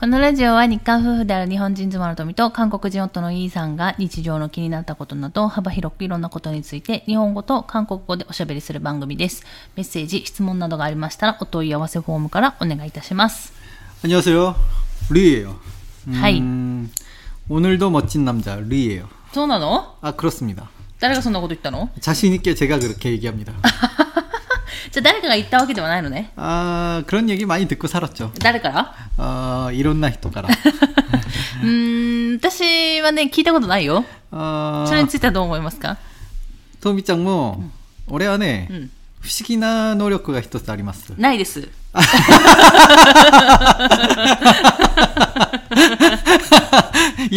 このラジオは日韓夫婦である日本人妻の富と韓国人夫のイーさんが日常の気になったことなど幅広くいろんなことについて日本語と韓国語でおしゃべりする番組です。メッセージ、質問などがありましたらお問い合わせフォームからお願いいたします。 안녕하세요. 류예요. 하이. 음, 오늘도 멋진 남자 류예요. そうなの 아 그렇습니다. 誰がそんなこと言ったの 자신 있게 제가 그렇게 얘기합니다. じゃあ誰かが言ったわけではないのね。 아 그런 얘기 많이 듣고 살았죠. 誰から 어, 이론나 히토가라. うーん、私はね、聞いたことないよ。 어, それについてはどう思いますか 토미짱も 俺はね、ん不思議な能力が一つあります。ないです。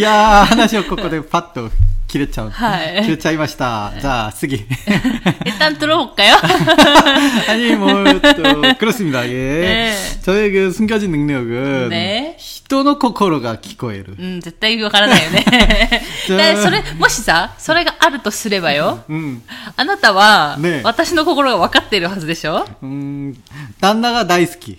いやー、話をここでパッと切れちゃう。はい切れちゃいました。じゃあ、次。 일단 들어볼까요? 아니, 뭐, 또, 그렇습니다. 예. 네. 저의 그 숨겨진 능력은. 네. 人の心が聞こえる。うん、絶対わからないよね。じゃあでそれ、もしさ、それがあるとすればよ、うん。あなたは、ね私の心が分かっているはずでしょうん。旦那が大好き。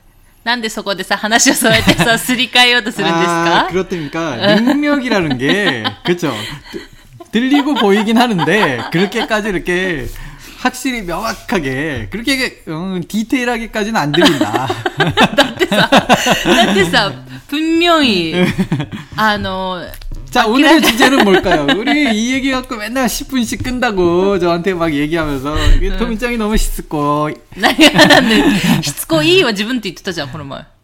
なんでそこでさ、話をそうやってさ、すり替えようとするんです 아, か 그렇다니까 능력이라는 게 그렇죠. 들리고 보이긴 하는데 그렇게까지 이렇게 확실히 명확하게 그렇게 음, 디테일하게까지는 안 들린다. だってさ、だってさ、分명히、あの、 자, 오늘의 주제는 뭘까요? 우리 이 얘기 갖고 맨날 10분씩 끈다고 저한테 막 얘기하면서 이게 토미짱이 너무 시스코. 何がなんで、しつこいは自分って言ってたじゃん、この前。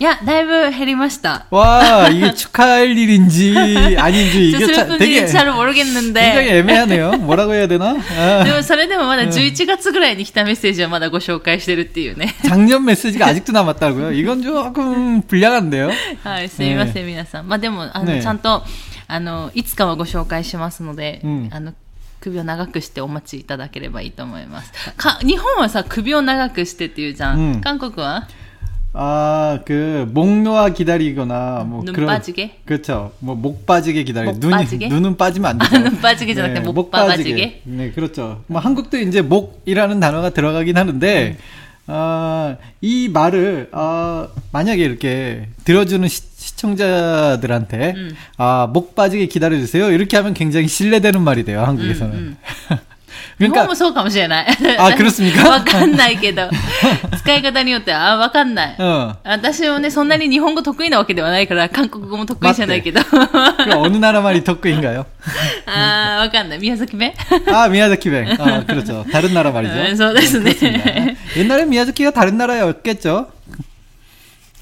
いや、だいぶ減りました。 와 이게 축하할 일인지 아닌지 ちょ 이게 っと 차, それ 되게 잘 모르겠는데。 굉장히 애매하네요. 뭐라고 해야 되나? 아, でもそれでもまだ11月ぐらいに来たメッセージはまだご紹介してるっていうね。 작년 메시지가 아직도 남았다고요? 이건 조금 불량한데요. はい、すみません、皆さん。まあでも、あの、ねちゃんと、あの、いつかはご紹介しますので、うんあの、首を長くしてお待ちいただければいいと思います。か、日本はさ、首を長くしてっていうじゃん。うん韓国は 아, 그, 목 놓아 기다리거나, 뭐, 눈 그런. 빠지게? 그렇죠. 뭐, 목 빠지게 기다리고. 눈 빠지게? 눈은 빠지면 안 되죠. 아, 눈 빠지기 전에 네, 목, 빠지게. 빠지게. 네, 그렇죠. 뭐, 한국도 이제 목이라는 단어가 들어가긴 하는데, 음. 아, 이 말을, 아, 만약에 이렇게 들어주는 시, 청자들한테 음. 아, 목 빠지게 기다려주세요. 이렇게 하면 굉장히 신뢰되는 말이 돼요, 한국에서는. 음, 음. 日本 그러니까, もそうかもしれない。あ그렇습니까 わかんないけど。使い方によっては、あ、わかんない。 어. 私もね、そんなに日本語得意なわけではないから、韓国語も得意じゃないけど。 그 어느 나라 말이 덕구인가요? あー、わかんない。宮崎弁 아, 미야자키뱅. 아, 그렇죠. 다른 나라 말이죠. 음, そうですね。 그렇습니다. 옛날에 미야자키가 다른 나라였겠죠?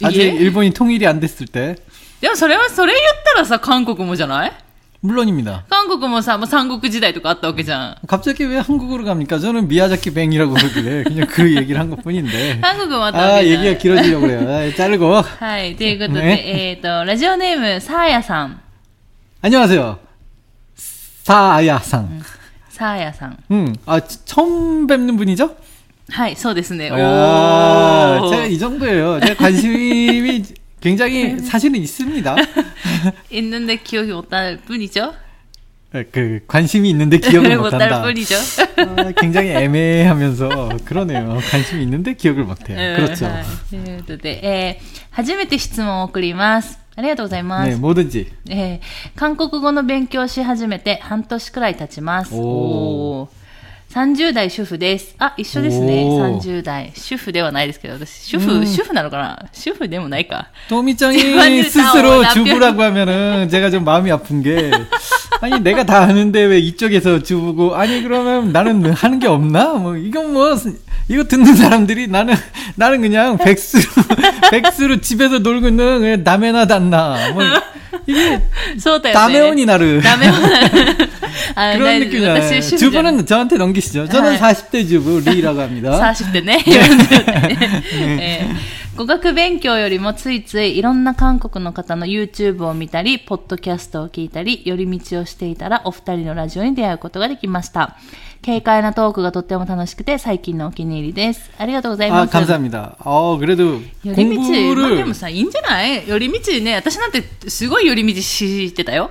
아직 예? 일본이 통일이 안 됐을 때. でもそれは、それ言ったらさ、韓国もじゃない 물론입니다. 한국은 뭐, 뭐 삼국 시대 도 갔다 오기잖아. 갑자기 왜 한국으로 갑니까? 저는 미야자키 뱅이라고 그러길래 그냥 그 얘기를 한 것뿐인데. 한국은 왔다 오기잖아. 얘기가 길어지려고 그래요. 아, 자르고. はい,ということで, 네, 네. 네. 에, 또, 라디오 네임 사야상. 안녕하세요. 사야상. 음, 사야상. 음, 아, 처음 뵙는 분이죠? はい、そうですね。 아, 오. 제가 이 정도예요. 제가 관심이 굉장히 음. 사실은 있습니다. 있는데 기억이 못 날 뿐이죠. 네, 그 관심이 있는데 기억을 못한다. 뿐이죠. 아, 굉장히 애매하면서 그러네요. 관심이 있는데 기억을 못해요. 네, 그렇죠. 네, 처음에 질문을 送ります. ありがとうございます。ね、뭐든 지。 えー、韓国語の勉強し始めて半年くらい経ちます。おー。30代主婦です。あ、一緒ですね。おー30代。主婦ではないですけど、私、主う婦、ん主婦なのかな主婦でもないか。 또미짱이 집안일 다 스스로 남편- 주부라고 하면은 제가 좀 마음이 아픈 게 아니 내가 다 아는데 왜 이쪽에서 주고 아니 그러면 나는 하는 게 없나? 뭐 이건 뭐 이거 듣는 사람들이 나는 나는 그냥 백수로 백수로 집에서 놀고 있는 그냥 남해나 단나 뭐 이게 다메온이 나르. 다메온. 아, 그런 느낌이야. 주부는 저한테 넘기시죠. 저는 40대 주부 리라고 합니다. 40대네. 네. 네. 語学勉強よりもついついいろんな韓国の方の YouTube を見たり、ポッドキャストを聞いたり、寄り道をしていたらお二人のラジオに出会うことができました。軽快なトークがとっても楽しくて最近のお気に入りです。ありがとうございま 아 す。 감사합니다. 어 그래도 寄り道、まあ、で 공부를 もさ、いいんじゃない寄り道ね、私なんてすごい寄り道してたよ。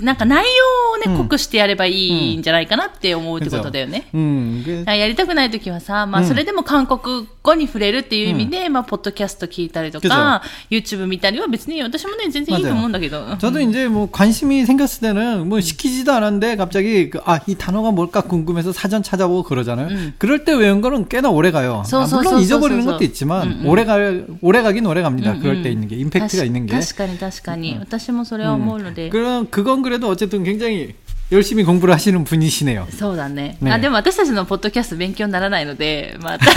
なんか内容をね、うん濃くしてやればいいんじゃないかなって思うってことだよね。 음, 그 だからやりたくないときはさ、まあ、うんそれでも韓国語に触れるっていう意味で、まあ、ポッドキャスト聞いたりとか、YouTube 見たりは別に私もね、全然いいと思うんだけど。 저도 이제 뭐 관심이 생겼을 때는 뭐 시키지도 않았는데 갑자기 그, 아, 이 단어가 뭘까 궁금해서 사전 찾아보고 그러잖아요. 음. 그럴 때 외운 거는 꽤나 오래 가요. 아, 소소소소소소. 물론 잊어버리는 것도 있지만 음, 음. 오래 가 오래 가긴 오래 갑니다. うんうん 그럴 때 있는 게 임팩트가 있는 게. 確かに確かに。私もそれは思うので。 그럼 그건 그래도 어쨌든 굉장히 열심히 공부를 하시는 분이시네요. そうだね。ねあ、でも私たちのポッドキャスト勉強にならないので、まあ、た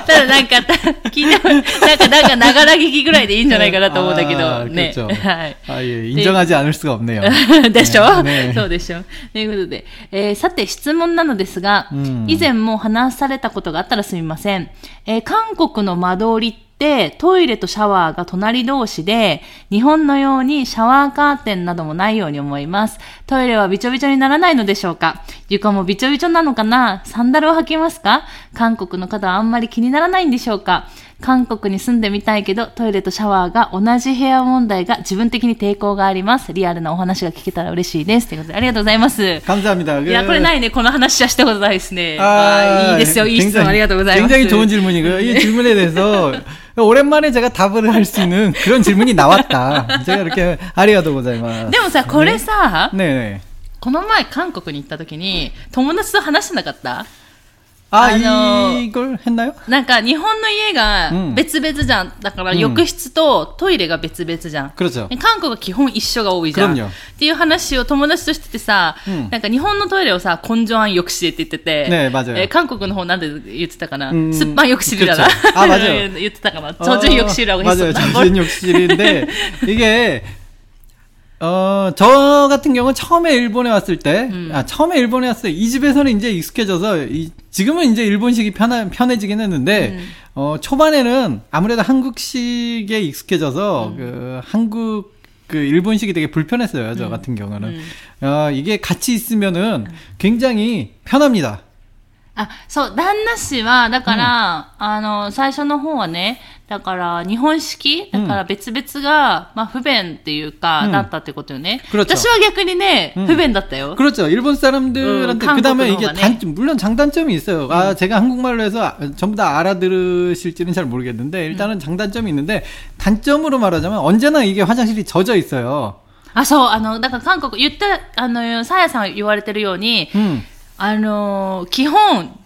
ただなんか、た聞いても、なんか、なんか、ながら聞きぐらいでいいんじゃないかなと思うんだけ 아, ど、ね。 그렇죠. はい。 아, 예, 인정하지 않을 수가 없네요. でしょ、ねそうでしょということで、えーさて質問なのですが、うん以前も話されたことがあったらすみません。えー韓国の間取りって トイレとシャワーが隣同士で、日本のようにシャワーカーテンなどもないように思います。トイレはびちょびちょにならないのでしょうか床もびちょびちょなのかなサンダルを履きますか韓国の方はあんまり気にならないんでしょうか韓国に住んでみたいけど、トイレとシャワーが同じ部屋問題が自分的に抵抗があります。リアルなお話が聞けたら嬉しいです。ということで、ありがとうございます。 감사합니다. いや、これないね。この話はしたことないですね。 아, あーいいですよ。いい質問ありがとうございます。 굉장히 좋은 질문이고요. 이 질문에 대해서 오랜만에 제가 답을 할 수 있는 그런 질문이 나왔다. 제가 이렇게 아리가도 고자이마스. でもさ、これさ、 네. この前韓国に行った時に、友達と話してなかった 아, 아니요. 이걸 했나요? なんか日本の家がうん別々じゃん。だからうん浴室とトイレが別々じゃん。 그렇죠. 韓国は基本一緒が多いじゃん。 그럼요 っていう話を友達としててさ、うんなんか日本のトイレをさ、根性庵浴室って言ってて、ね맞아요 えー韓国の方なんで言ってたかな、うんすっぱん浴室だな。 그렇죠 아, 맞아요 言ってたかな。저준 욕실이라고 어, 맞아요. 했었나? 저준 욕실인데 이게 어, 저 같은 경우는 처음에 일본에 왔을 때, 음. 아, 처음에 일본에 왔을 때, 이 집에서는 이제 익숙해져서, 이, 지금은 이제 일본식이 편하, 편해지긴 했는데, 음. 어, 초반에는 아무래도 한국식에 익숙해져서, 음. 그, 한국, 그, 일본식이 되게 불편했어요, 저 같은 경우는. 음. 어, 이게 같이 있으면은 굉장히 편합니다. あ、そう、旦那氏は、だから、あの、最初の方はね、だから、日本式だから別々が、まあ、不便っていうか、うんだったってことよね。 그렇죠 私は逆にね、うん不便だったよ。 그렇죠. 일본 사람들한테 음, 그 다음에 한국어가 이게 네. 단 물론 장단점이 있어요. 아 제가 한국말로 해서 아, 전부 다 알아들으실지는 잘 모르겠는데 일단은 음. 장단점이 있는데 단점으로 말하자면 언제나 이게 화장실이 젖어 있어요. あ、そう、あの、だから韓国、言った、あの、さやさん言われてるように、 음, あの、基本、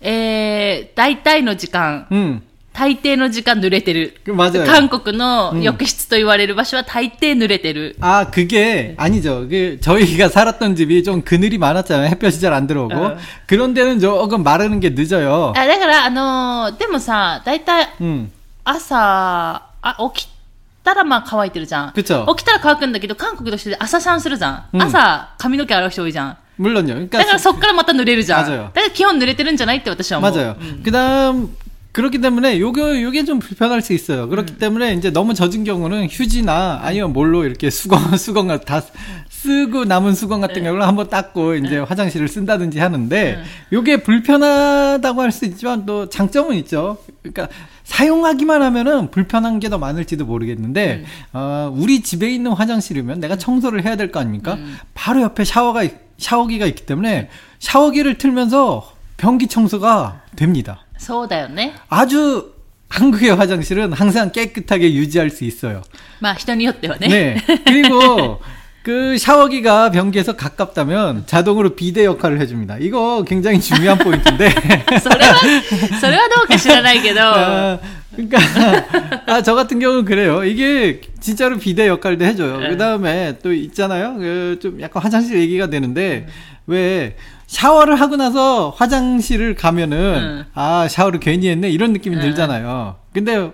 えー、大体の時間、 음, 大抵の時間濡れてる。 그 맞아요. 韓国のうん浴室と言われる場所は大抵濡れてる。 아 그게 아니죠. 그 저희가 살았던 집이 좀 그늘이 많았잖아요. 햇볕이 잘 안 들어오고 어. 그런 데는 조금 마르는 게 늦어요. あだから、あの、でもさ、大体、 음, 朝、あ、起きたらまあ乾いてるじゃん。 그쵸 起きたら乾くんだけど、韓国として朝シャンするじゃん。うん朝、髪の毛洗う人多いじゃん。 물론요. 그러니까 だからそっからまた濡れるじゃん。 맞아요 だから基本濡れてるんじゃないって私は思う。 맞아요. うん 그다음 그렇기 때문에 요게 요게 좀 불편할 수 있어요. 그렇기 때문에 이제 너무 젖은 경우는 휴지나 아니면 뭘로 이렇게 수건 수건을 다 쓰고 남은 수건 같은 경우는 한번 닦고 이제 화장실을 쓴다든지 하는데 요게 불편하다고 할 수 있지만 또 장점은 있죠. 그러니까 사용하기만 하면은 불편한 게 더 많을지도 모르겠는데 어, 우리 집에 있는 화장실이면 내가 청소를 해야 될 거 아닙니까? 바로 옆에 샤워가 있- 샤워기가 있기 때문에 샤워기를 틀면서 변기 청소가 됩니다. そうだよね。 아주 한국의 화장실은 항상 깨끗하게 유지할 수 있어요. まあ人によってはね。 네. 그리고 그 샤워기가 변기에서 가깝다면 자동으로 비대 역할을 해줍니다. 이거 굉장히 중요한 포인트인데. それは、それはどうか知らないけど、 아, 그러니까 아, 저 같은 경우는 그래요. 이게 진짜로 비대 역할도 해줘요. 네. 그 다음에 또 있잖아요. 그 좀 약간 화장실 얘기가 되는데 왜 샤워를 하고 나서 화장실을 가면은 응. 아 샤워를 괜히 했네 이런 느낌이 응. 들잖아요. 근데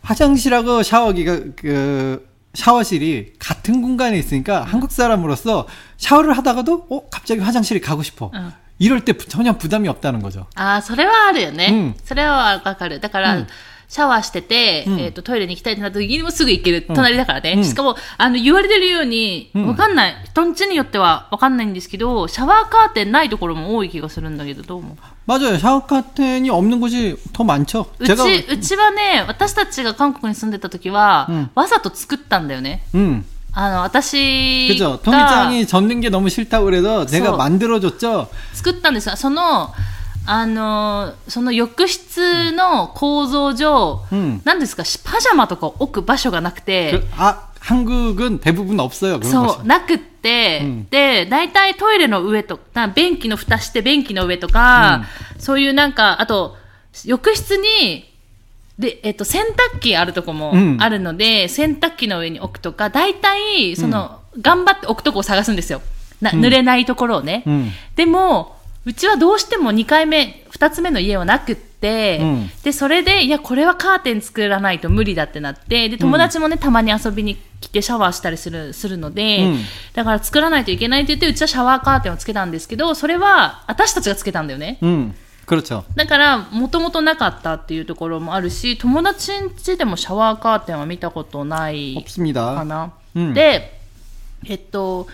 화장실하고 샤워기가 그 샤워실이 같은 공간에 있으니까 한국 사람으로서 샤워를 하다가도 어 갑자기 화장실에 가고 싶어. 응. 이럴 때 부- 전혀 부담이 없다는 거죠. ああ、それはあるよね。うんそれはわかる。だから、うんシャワーしてて、うんえっ、と、トイレに行きたいってなった時にもすぐ行ける。うん隣だからね。うんしかも、あの、言われてるように、うんわかんない。人ん家によってはわかんないんですけど、シャワーカーテンないところも多い気がするんだけど、どう思う 맞아요. 샤워 카텐이 없는 곳이 더 많죠. うち、うちはね、私たちが韓国に住んでた時は、うんわざと作ったんだよね。 음. あの、私 그죠. が 통일장이 젓는 게 너무 싫다고 그래서 제가 서- 만들어줬죠. 作ったんですよ。その、 あの、その浴室の構造上、 음. 何ですか、パジャマとか置く場所がなくて、 그, 아, 한국은 대부분 없어요. 그런 そ 곳이. う、なくって、うんで、大体トイレの上とか、便器の蓋して便器の上とか、そういうなんか、あと、浴室に、で、えっと、洗濯機あるとこもうんあるので、洗濯機の上に置くとか、大体、その、頑張って置くとこを探すんですよ。な、うん濡れないところをね。 음. でも、 うちはどうしても2回目、2つ目の家はなくって、うん、で、それで、いや、これはカーテン作らないと無理だってなって、で、友達もね、うん、たまに遊びに来てシャワーしたりする、するので、うん、だから作らないといけないって言って、うちはシャワーカーテンをつけたんですけど、それは私たちがつけたんだよね。だから、もともとなかったっていうところもあるし、友達ん家でもシャワーカーテンは見たことないかな。で、えっと、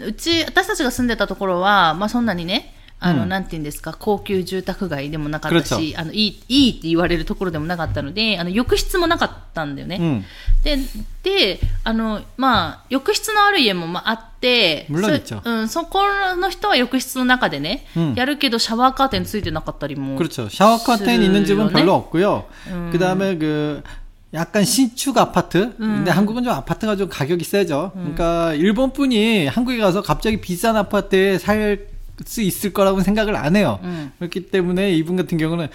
うち、私たちが住んでたところは、まあそんなにね、あの、うんなんて言うんですか、高級住宅街でもなかったし、 그렇죠 あの、いい、いいって言われるところでもなかったので、あの、浴室もなかったんだよね。 음. で、で、あの、まあ、浴室のある家もまああって、물론 そ 있죠 うん、そこの人は浴室の中でね、うんやるけどシャワーカーテンついてなかったりも。 그렇죠. 샤워 카텐 있는 집은 쓰요네. 별로 없고요. 음. 그다음에 그 약간 신축 아파트. 근데 한국은 좀 아파트가 좀 가격이 세죠. 그러니까 일본 분이 한국에 가서 갑자기 비싼 아파트에 살 수 있을 거라고 생각을 안 해요. 음. 그렇기 때문에 이분 같은 경우는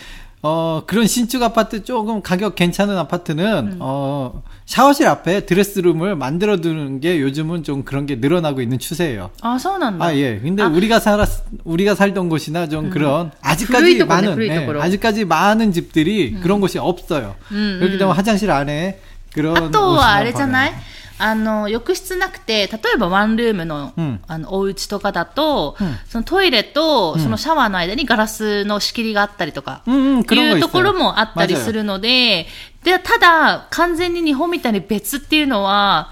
어, 그런 신축 아파트 조금 가격 괜찮은 아파트는, 음. 어, 샤워실 앞에 드레스룸을 만들어두는 게 요즘은 좀 그런 게 늘어나고 있는 추세예요. 아, 서운한다. 아, 예. 근데 아. 우리가 살 우리가 살던 곳이나 좀 음. 그런, 아, 아직까지 많은, 네, 아직까지 많은 집들이 음. 그런 곳이 없어요. 음, 그렇기 음. 때문에 화장실 안에 그런. 아, 또 아래잖아요. あの、浴室なくて、例えばワンルームの、うんあの、お家とかだと、うんそのトイレと、うんそのシャワーの間にガラスの仕切りがあったりとか、 음, 음, い 그런 거 う 있어요. ところもあったりするので、で、ただ、完全に日本みたいに別っていうのは、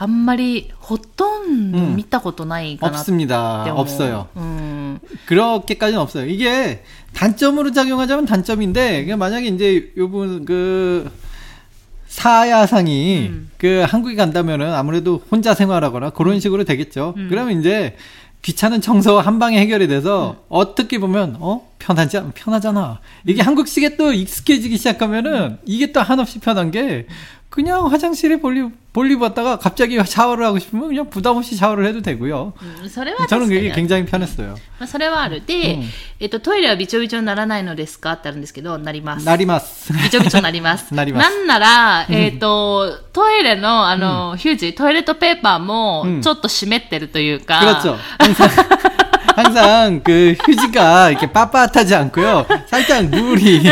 あんまりほとんど見たことないかなって 없습니다. 思う。 없어요. うん。 그렇게까지는 없어요. 이게 단점으로 작용하자면 단점인데, 이게 만약에 이제 요분 그, 사야상이 음. 그 한국에 간다면은 아무래도 혼자 생활하거나 그런 식으로 되겠죠. 음. 그러면 이제 귀찮은 청소 한 방에 해결이 돼서 음. 어떻게 보면 어 편하지 않- 편하잖아. 이게 음. 한국식에 또 익숙해지기 시작하면은 이게 또 한없이 편한 게 그냥 화장실에 볼일 볼일 봤다가 갑자기 샤워를 하고 싶으면 그냥 부담 없이 샤워를 해도 되고요. うんそれは確か 저는 に 그게 굉장히 편했어요. まあ、それはある。で、うんえっと、トイレはびちょびちょにならないのですかってあるんですけど、なります。 나리마스. びちょびちょになります。なりますんなら、えっ、と、トイレの、あの、ヒュージ、トイレットペーパーもうん、ちょっと湿ってるというか、 그렇죠. 항상, 항상 그 휴지가 이렇게 빳빳하지 않고요. 살짝 물이,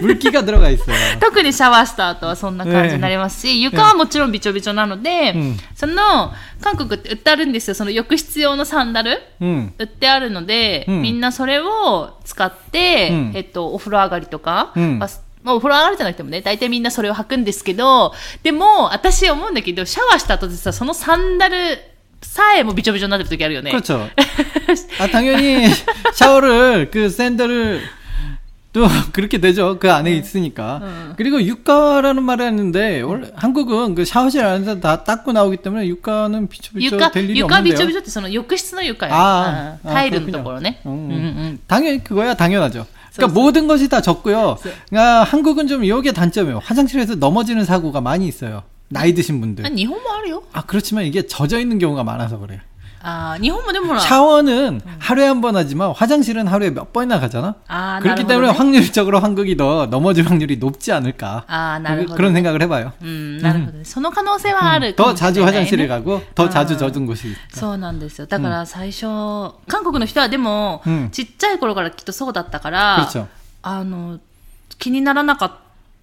물기가 들어가 있어요. 特にシャワーした後はそんな感じになりますし、床はもちろんびちょびちょなので、うんその、韓国って売ってあるんですよ。その浴室用のサンダル 음. 売ってあるので、うんみんなそれを使って、うんえっと、お風呂上がりとか、うんまあまあお風呂上がりじゃなくてもね、大体みんなそれを履くんですけど、でも、私思うんだけど、シャワーした後でさ、そのサンダル 사에 뭐 미쳐미쳐 나들 때게 하요 네. 그렇죠. 아 당연히 샤워를 그 샌들을 또 그렇게 되죠. 그 안에 네. 있으니까. 어. 그리고 육가라는 말을 했는데 원래 한국은 그 샤워실 안에서 다 닦고 나오기 때문에 육가는 비추비추 육가, 될 일이 육가 없는데요. 육가 비추비추 때 저는 욕실의 육가예요. 아, 아, 아 타일은 거네. 음, 어. 음. 음, 당연히 그거야 당연하죠. 그러니까 so, 모든 것이 다 적고요.그러니까 한국은 좀 이게 단점이에요. 화장실에서 넘어지는 사고가 많이 있어요. 나이 드신 분들. 아니, 일본 말이요? 아, 그렇지만 이게 젖어 있는 경우가 많아서 그래요. 아, 일본어는 샤워는 하루에 한 번 하지만 화장실은 하루에 몇 번이나 가잖아. 아, 그렇기 때문에 확률적으로 한국이 더 넘어질 확률이 높지 않을까. 아, 그, 그런 생각을 해봐요. 음, 나름. 음. 선호 음, 더 자주 화장실을 가고 더 자주 젖은 곳이. そうなんですよ。だから最初、韓国の人はでも、ちっちゃい頃からきっとそうだったから、あの、気にならなかった。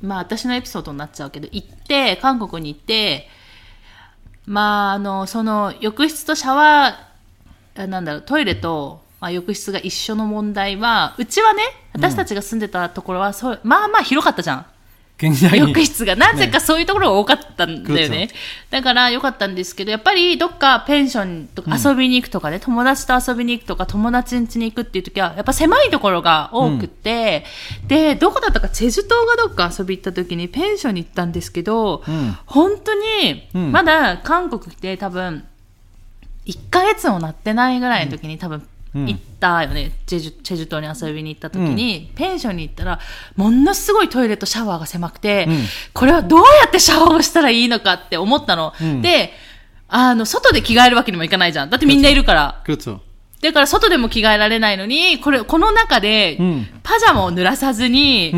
まあ、私のエピソードになっちゃうけど、行って、韓国に行って、まあ、あの、その、浴室とシャワー、なんだろう、トイレと、まあ、浴室が一緒の問題は、うちはね、私たちが住んでたところは、そうまあまあ広かったじゃん。浴室がなぜかそうい。うところが多かったんだよね、だから良かったんですけどやっぱりどっかペンションとか遊びに行くとかね、うん、友達と遊びに行くとか友達ん家に行くってい。う時はやっぱ狭い。ところが多くて、うん、でどこだったかチェジュ島がどっか遊び行った時にペンションに行ったんですけど、うん、本当にまだ韓国って多分1ヶ月もなってない。ぐらい。の時に多分行ったよね。チェジュ、チェジュ島に遊びに行った時に、ペンションに行ったら、ものすごいトイレとシャワーが狭くて、うんこれはどうやってシャワーをしたらいいのかって思ったの。うんで、あの、外で着替えるわけにもいかないじゃん。だってみんないるから。だから外でも着替えられないのに、これ、この中で、パジャマを濡らさずに、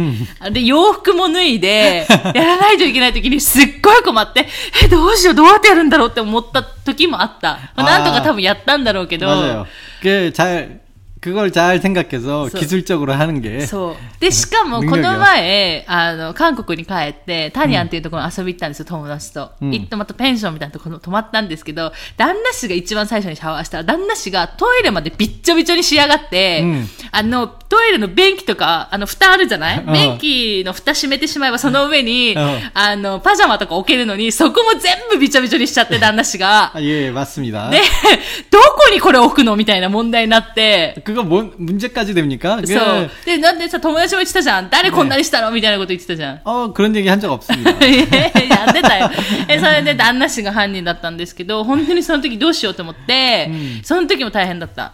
うん、で、洋服も脱いで、やらないといけない時にすっごい困って、え、どうしよう、どうやってやるんだろうって思った時もあった。なんとか多分やったんだろうけど。 그 잘 그걸 잘 생각해서 서- 기술적으로 하는 게 そう。で、しかも、この前、あの、韓国に帰って、タニアンっていうところに遊び行ったんですよ、友達と。うん行ってまたペンションみたいなところに泊まったんですけど、旦那氏が一番最初にシャワーしたら、旦那氏がトイレまでびっちょびちょに仕上がって、うんあの、 トイレの便器とか、あの、蓋あるじゃない、うん便器の蓋閉めてしまえば、その上に、うんあの、パジャマとか置けるのに、そこも全部びちょびちょにしちゃって、旦那氏が。 아, 예, 맞습니다. で、どこにこれ置くのみたいな問題になって、 그거 뭐, 문제까지 됩니까? 그게 そう。で、なんでさ、友達も言ってたじゃん。誰こんなにしたのみたいなこと言ってたじゃん。 어, 그런 얘기 한 적 없습니다. やってたよ。え、それで旦那氏が犯人だったんですけど、本当にその時どうしようと思って、その時も大変だった。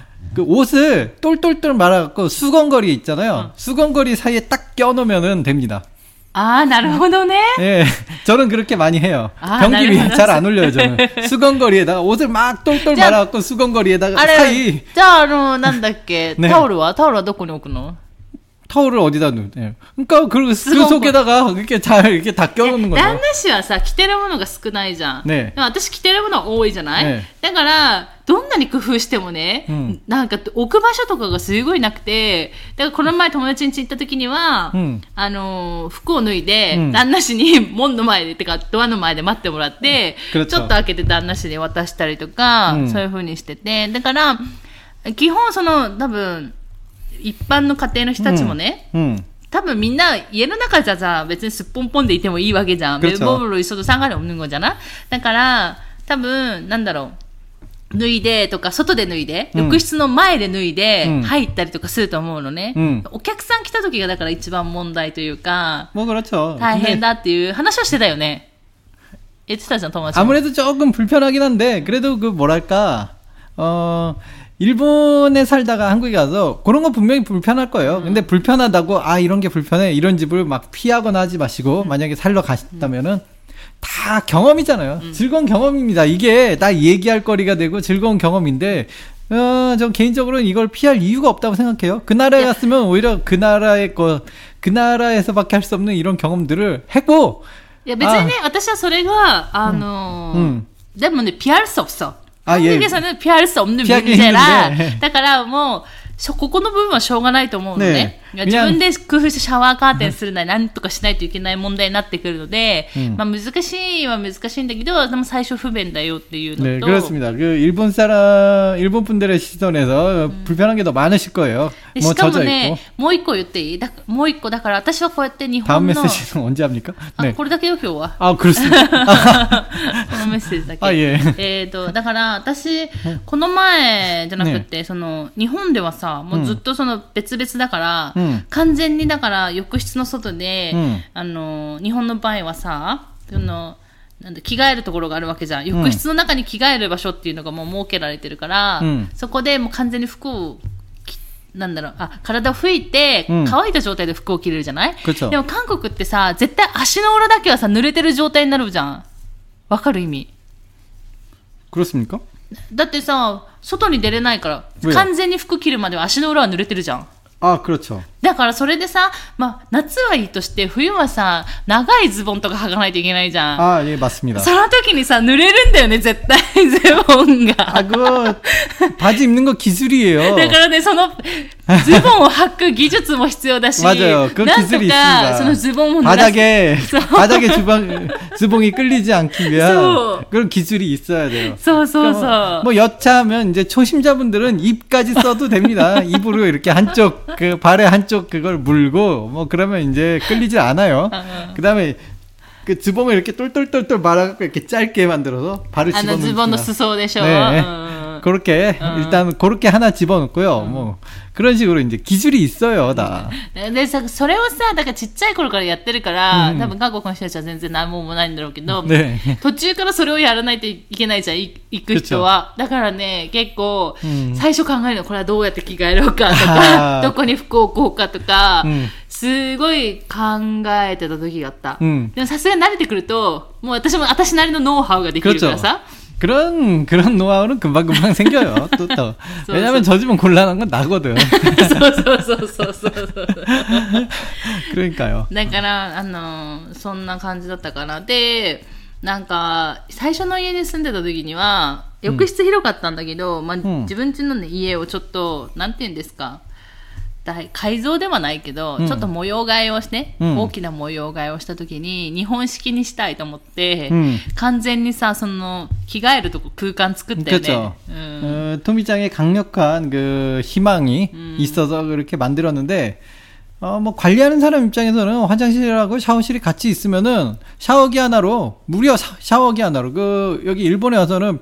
그 옷을 똘똘똘 말아갖고 수건거리 있잖아요. 수건거리 사이에 딱 껴놓으면 됩니다. ああ、なるほどね。 예, 저는 그렇게 많이 해요. 아, 변기 위에 나를 잘 안 올려요, 저는. 수건거리에다가 옷을 막 똘똘 자, 말아갖고 수건거리에다가 あれ 사이 、じゃあ、あの、なんだっけ、ねタオルはタオルはどこに置くの 타올을 어디다 놓? 예. 그러니까 그, 그 수건거- 속에다가 이렇게 잘 이렇게 다 껴놓는 旦 거죠. 那氏はさ、着てるものが少ないじゃん。ねでも私着てるものは多いじゃない、ねだから、どんなに工夫してもね、うんなんか置く場所とかがすごいなくて、だからこの前友達ん家行った時には、うんあのー、服を脱いで、うん旦那氏に門の前で、てかドアの前で待ってもらって、うんちょっと開けて旦那氏に渡したりとか、うんそういう風にしてて、だから、基本その、多分、 一般の家庭の人たちもね、 음. 多分みんな家の中じゃさ、別にすっぽんぽんでいてもいいわけじゃん。 그렇죠 몸으로있어도상관이없는거잖아だから、多分、なんだろう。脱いでとか、外で脱いで、うん浴室の前で脱いでうん、入ったりとかすると思うのね。うんお客さん来た時がだから一番問題というか、 뭐 그렇죠. 大変 근데 だっていう話をしてたよね。言ってたじゃん、友達も。 아무래도 조금 불편하긴 한데 그래도 그 뭐랄까 어 일본에 살다가 한국에 가서 그런 거 분명히 불편할 거예요. 근데 불편하다고 아 이런 게 불편해 이런 집을 막 피하거나 하지 마시고 만약에 살러 가셨다면은 다 경험이잖아요. 즐거운 경험입니다. 이게 다 얘기할 거리가 되고 즐거운 경험인데 어, 전 개인적으로는 이걸 피할 이유가 없다고 생각해요. 그 나라에 갔으면 오히려 그 나라의 거, 그 나라에서밖에 할 수 없는 이런 경험들을 했고, いや別にね、私はそれが、あのーうんでもね、ピアルス없어. 아, 예. 한국에서는 피할 수 없는 피하기 문제라. 힘든데. だからもう、しょここの部分はしょうがないと思うのねね。 いや自分で工夫してシャワーカーテンするなり、なんとかしないといけない問題になってくるので、うんまあ難しいは難しいんだけど、でも最初不便だよっていうの 네, と、 그렇습니다. 그 일본 사람, 일본 분들의 시선에서 불편한 게 더 많으실 거예요. で 뭐 しかも 젖어 ね 있고. 、もう一個言っていいだもう一個、だから私はこうやって日 다음 本の、 메시지는 언제 합니까? あ、 네. これだけよ、今日は。 아, 그렇습니다. このメッセージだけ。あいええーと、だから、私、この前じゃなくて、その、日本ではさ、もうずっとその別々だから、 うん完全にだから浴室の外で、うんあの、日本の場合はさ、その、なんだ着替えるところがあるわけじゃん。浴室の中に着替える場所っていうのがもう設けられてるから、うんそこでもう完全に服を着なんだろう、あ、体を拭いて、うん乾いた状態で服を着れるじゃない、 그렇죠. でも韓国ってさ、絶対足の裏だけはさ、濡れてる状態になるじゃん。わかる意味。 그렇습니까? だってさ、外に出れないから、 왜요 完全に服着るまでは足の裏は濡れてるじゃん。 아, 그렇죠. だからそれでさ、まあ、夏はいいとして、冬はさ、長いズボンとか履かないといけないじゃん。 아, 예, 맞습니다. その時にさ、濡れるんだよね、絶対、ズボンが。 아, 그거 바지 입는 거 기술이에요. だからね、その、ズボンを履く技術も必要だし、 맞아요. 그 なんと 기술이 か、 있습니다. そのズボンを濡らす 바닥에 써. 바닥에 주방 주봉이 끌리지 않기 위한 써. 그런 기술이 있어야 돼요. そうそう 그러니까 そう。 뭐 여차하면 이제 초심자분들은 입까지 써도 됩니다. 입으로 이렇게 한쪽 그 발에 한쪽 한쪽 그걸 물고 뭐 그러면 이제 끌리지 않아요. 그다음에 그 주범을 이렇게 똘똘똘똘 말아갖고 이렇게 짧게 만들어서 발을 집어넣는. 아, 주범 넣었어, 네. 그렇게 일단 그렇게 하나 집어넣고요. 뭐 그런 식으로 이제 기술이 있어요, 다. でさ、それをさ、だからちっちゃい頃からやってるから、うん多分韓国の人たちは全然何ももないんだろうけど、 네. 途中からそれをやらないといけないじゃん、い行く人は。だからね、結構、うん最初考えるの、これはどうやって着替えろうかとあか、ーどこに服を置こうかとか、うんすごい考えてた時があった。うんでもさすがに慣れてくると、もう私も私なりのノウハウができるから 그렇죠. さ、 그런 그런 노하우는 금방 금방 생겨요. 또 또. 써, 왜냐면 저 집은 곤란한 건 나거든. そうそうそうそうそうそう。 그러니까요. だから、あのーそんな感じだったかな。で、なんか、最初の家に住んでた時には、浴室広かったんだけど、まあ、ん自分家の、ね、家をちょっと、なんて言うんですか、大 改造ではないけど、うんちょっと模様替えをして、うん大きな模様替えをした時に、日本式にしたいと思って、うん完全にさ、その、着替えるとこ空間作ったよね。 그렇죠. うん。 어, 토미짱의 강력한 그 희망이 음. 있어서 그렇게 만들었는데 어, 뭐 관리하는 사람 입장에서는 화장실하고 샤워실이 같이 있으면은 샤워기 하나로 무려 샤, 샤워기 하나로 그 여기 일본에 와서는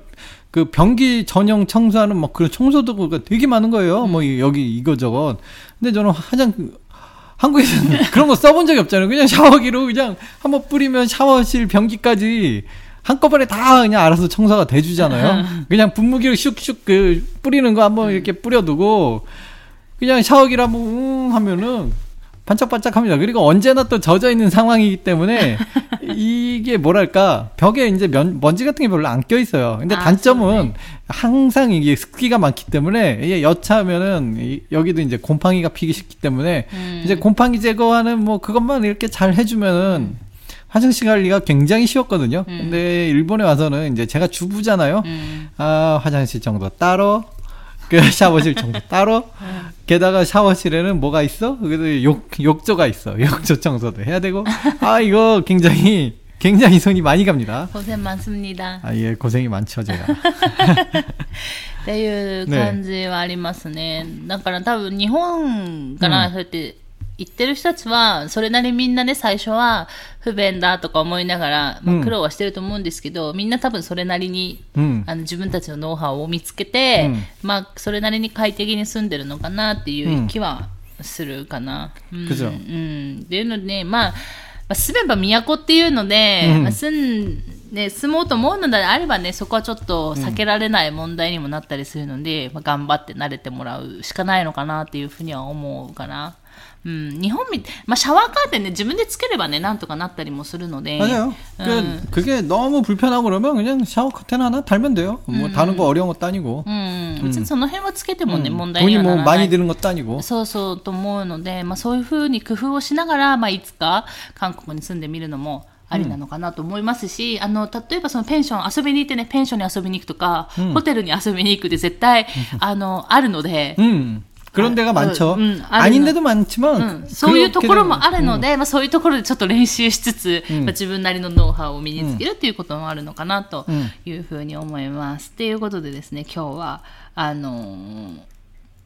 그 변기 전용 청소하는 뭐 그런 청소 도구가 되게 많은 거예요. 뭐 이- 여기 이거저것. 근데 저는 화장 한국에서는 그런 거 써본 적이 없잖아요. 그냥 샤워기로 그냥 한번 뿌리면 샤워실 변기까지 한꺼번에 다 그냥 알아서 청소가 돼주잖아요. 그냥 분무기로 슉슉 그 뿌리는 거 한번 이렇게 뿌려두고 그냥 샤워기를 한번 웅 하면은 반짝반짝합니다. 그리고 언제나 또 젖어 있는 상황이기 때문에 이게 뭐랄까 벽에 이제 면, 먼지 같은 게 별로 안 껴 있어요. 근데 아, 단점은 항상 이게 습기가 많기 때문에 이게 여차하면은 이- 여기도 이제 곰팡이가 피기 쉽기 때문에 음. 이제 곰팡이 제거하는 뭐 그것만 이렇게 잘 해주면은 화장실 관리가 굉장히 쉬웠거든요. 음. 근데 일본에 와서는 이제 제가 주부잖아요. うん。 아, 화장실 정도 따로, 그 샤워실 정도 따로, 게다가 샤워실에는 뭐가 있어? 그래도 욕, 욕조가 있어. 욕조 청소도 해야 되고. 아, 이거 굉장히, 굉장히 손이 많이 갑니다. 当然많습니다。 아, 예, 고생이 많죠, 제가. っていう感じはありますね。だから多分日本からそうやって 行ってる人たちは、それなりみんなね、最初は不便だとか思いながら、まあ、苦労はしてると思うんですけど、うん、みんな多分それなりに、うん、あの自分たちのノウハウを見つけて、うん、まあ、それなりに快適に住んでるのかなっていう気はするかな。うん。っていうので、ね、まあ、まあ、住めば都っていうので、うん、まあ、住んね、住もうと思うのであればね、そこはちょっと避けられない問題にもなったりするので、うん、まあ、頑張って慣れてもらうしかないのかなっていうふうには思うかな。うん、日本み、まあ、シャワーカーテンね、自分でつければね、なんとかなったりもするので。 맞아요. 그, 그게 너무 불편하고 그러면 그냥 샤워 커튼 하나 달면 돼요. 뭐 다른 거 어려운 것도 아니고. うん、別にその辺はつけてもね、 음, 問題に 돈이 はな 뭐 らない。 많이 드는 것도 아니고. そうそうと思うので、まあ、そういうふうに工夫をしながら、まあ、いつか韓国に住んでみるのもありなのかなと思いますし、あの例えばそのペンション遊びに行ってねペンションに遊びに行くとか、ホテルに遊びに行くって絶対あのあるので。 음. 그런 데가 아, 많죠. 음, 아닌 아니면- 데도 많지만 うん、そういうところもあるの 그렇게는- で、まあ、そういうところでちょっと練習しつつ、うんまあ、自分なりのノウハウを身につけるっていうこともあるのかなとうんいうふうに思います。ということでですね今日はあのー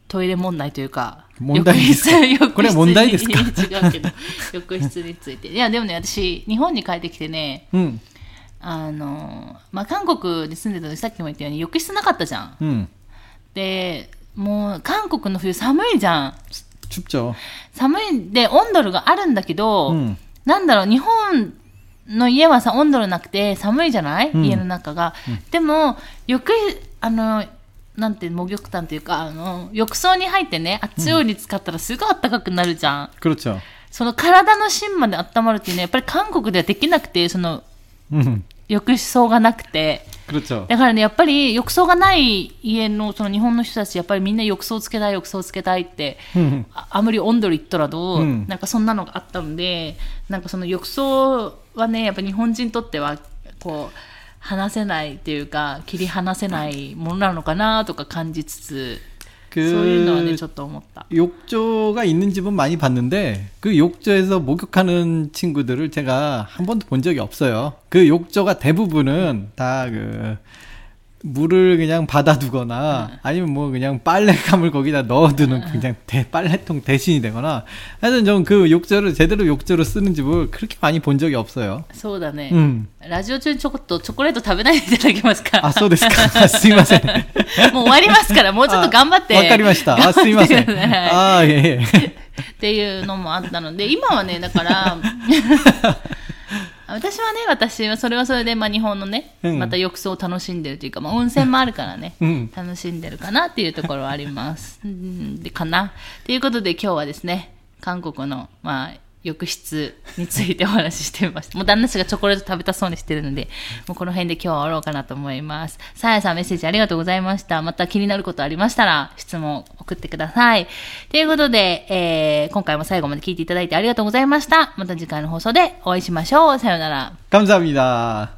トイレ問題というか問題ですか浴室これ問題ですか浴室に違うけど浴室についていやでもね私日本に帰ってきてね 음. あのーまあ、韓国に住んでた時さっきも言ったように浴室なかったじゃん。 음. で もう韓国の冬寒いじゃん。 춥죠. 寒いで温度があるんだけど、 음. なんだろう日本の家はさ温度なくて寒いじゃない、うん家の中が、でも浴あのなんてもう極端というかあの浴槽に入ってね熱いお湯に使ったらすごい暖かくなるじゃん、 그렇죠. その体の芯まで温まるっていうのはやっぱり韓国ではできなくてその 음. 浴槽がなくて 그렇죠. だからねやっぱり浴槽がない家のその日本の人たちやっぱりみんな浴槽つけたい浴槽つけたいって、 음. ああまり温度言ったらどう、うんなんかそんなのがあったのでなんかその浴槽はねやっぱ日本人にとってはこう話せないっていうか切り離せないものなのかなとか感じつつ、 그 소일도 못다. 욕조가 있는 집은 많이 봤는데 그 욕조에서 목욕하는 친구들을 제가 한 번도 본 적이 없어요. 그 욕조가 대부분은 다그 물을 그냥 받아두거나 아니면 뭐 그냥 빨래감을 거기다 넣어두는 그냥 대, 빨래통 대신이 되거나 하여튼 전 그 욕조를 제대로 욕조로 쓰는 집을 그렇게 많이 본 적이 없어요. そうだね、 음. ラジオ中にちょこっとチョコレート食べないでいただけますか 아, そうですか. 아, すいません.もう終わりますから、もうちょっと頑張って。わかりました. 아, すいません.頑張ってください 아, 예, 예. っていうのもあったので、今はね、だから、 私はね、私はそれはそれで、まあ、日本のね、うんまた浴槽を楽しんでるというか、まあ、温泉もあるからね、うん楽しんでるかなっていうところはあります。うんで、かな。ということで今日はですね、韓国の、まあ、浴室についてお話ししてみました。もう旦那氏がチョコレート食べたそうにしてるので、もうこの辺で今日は終わろうかなと思います。さやさんメッセージありがとうございました。また気になることありましたら、質問送ってください。ということで、えー、今回も最後まで聞いていただいてありがとうございました。また次回の放送でお会いしましょう。さようなら。 감사합니다.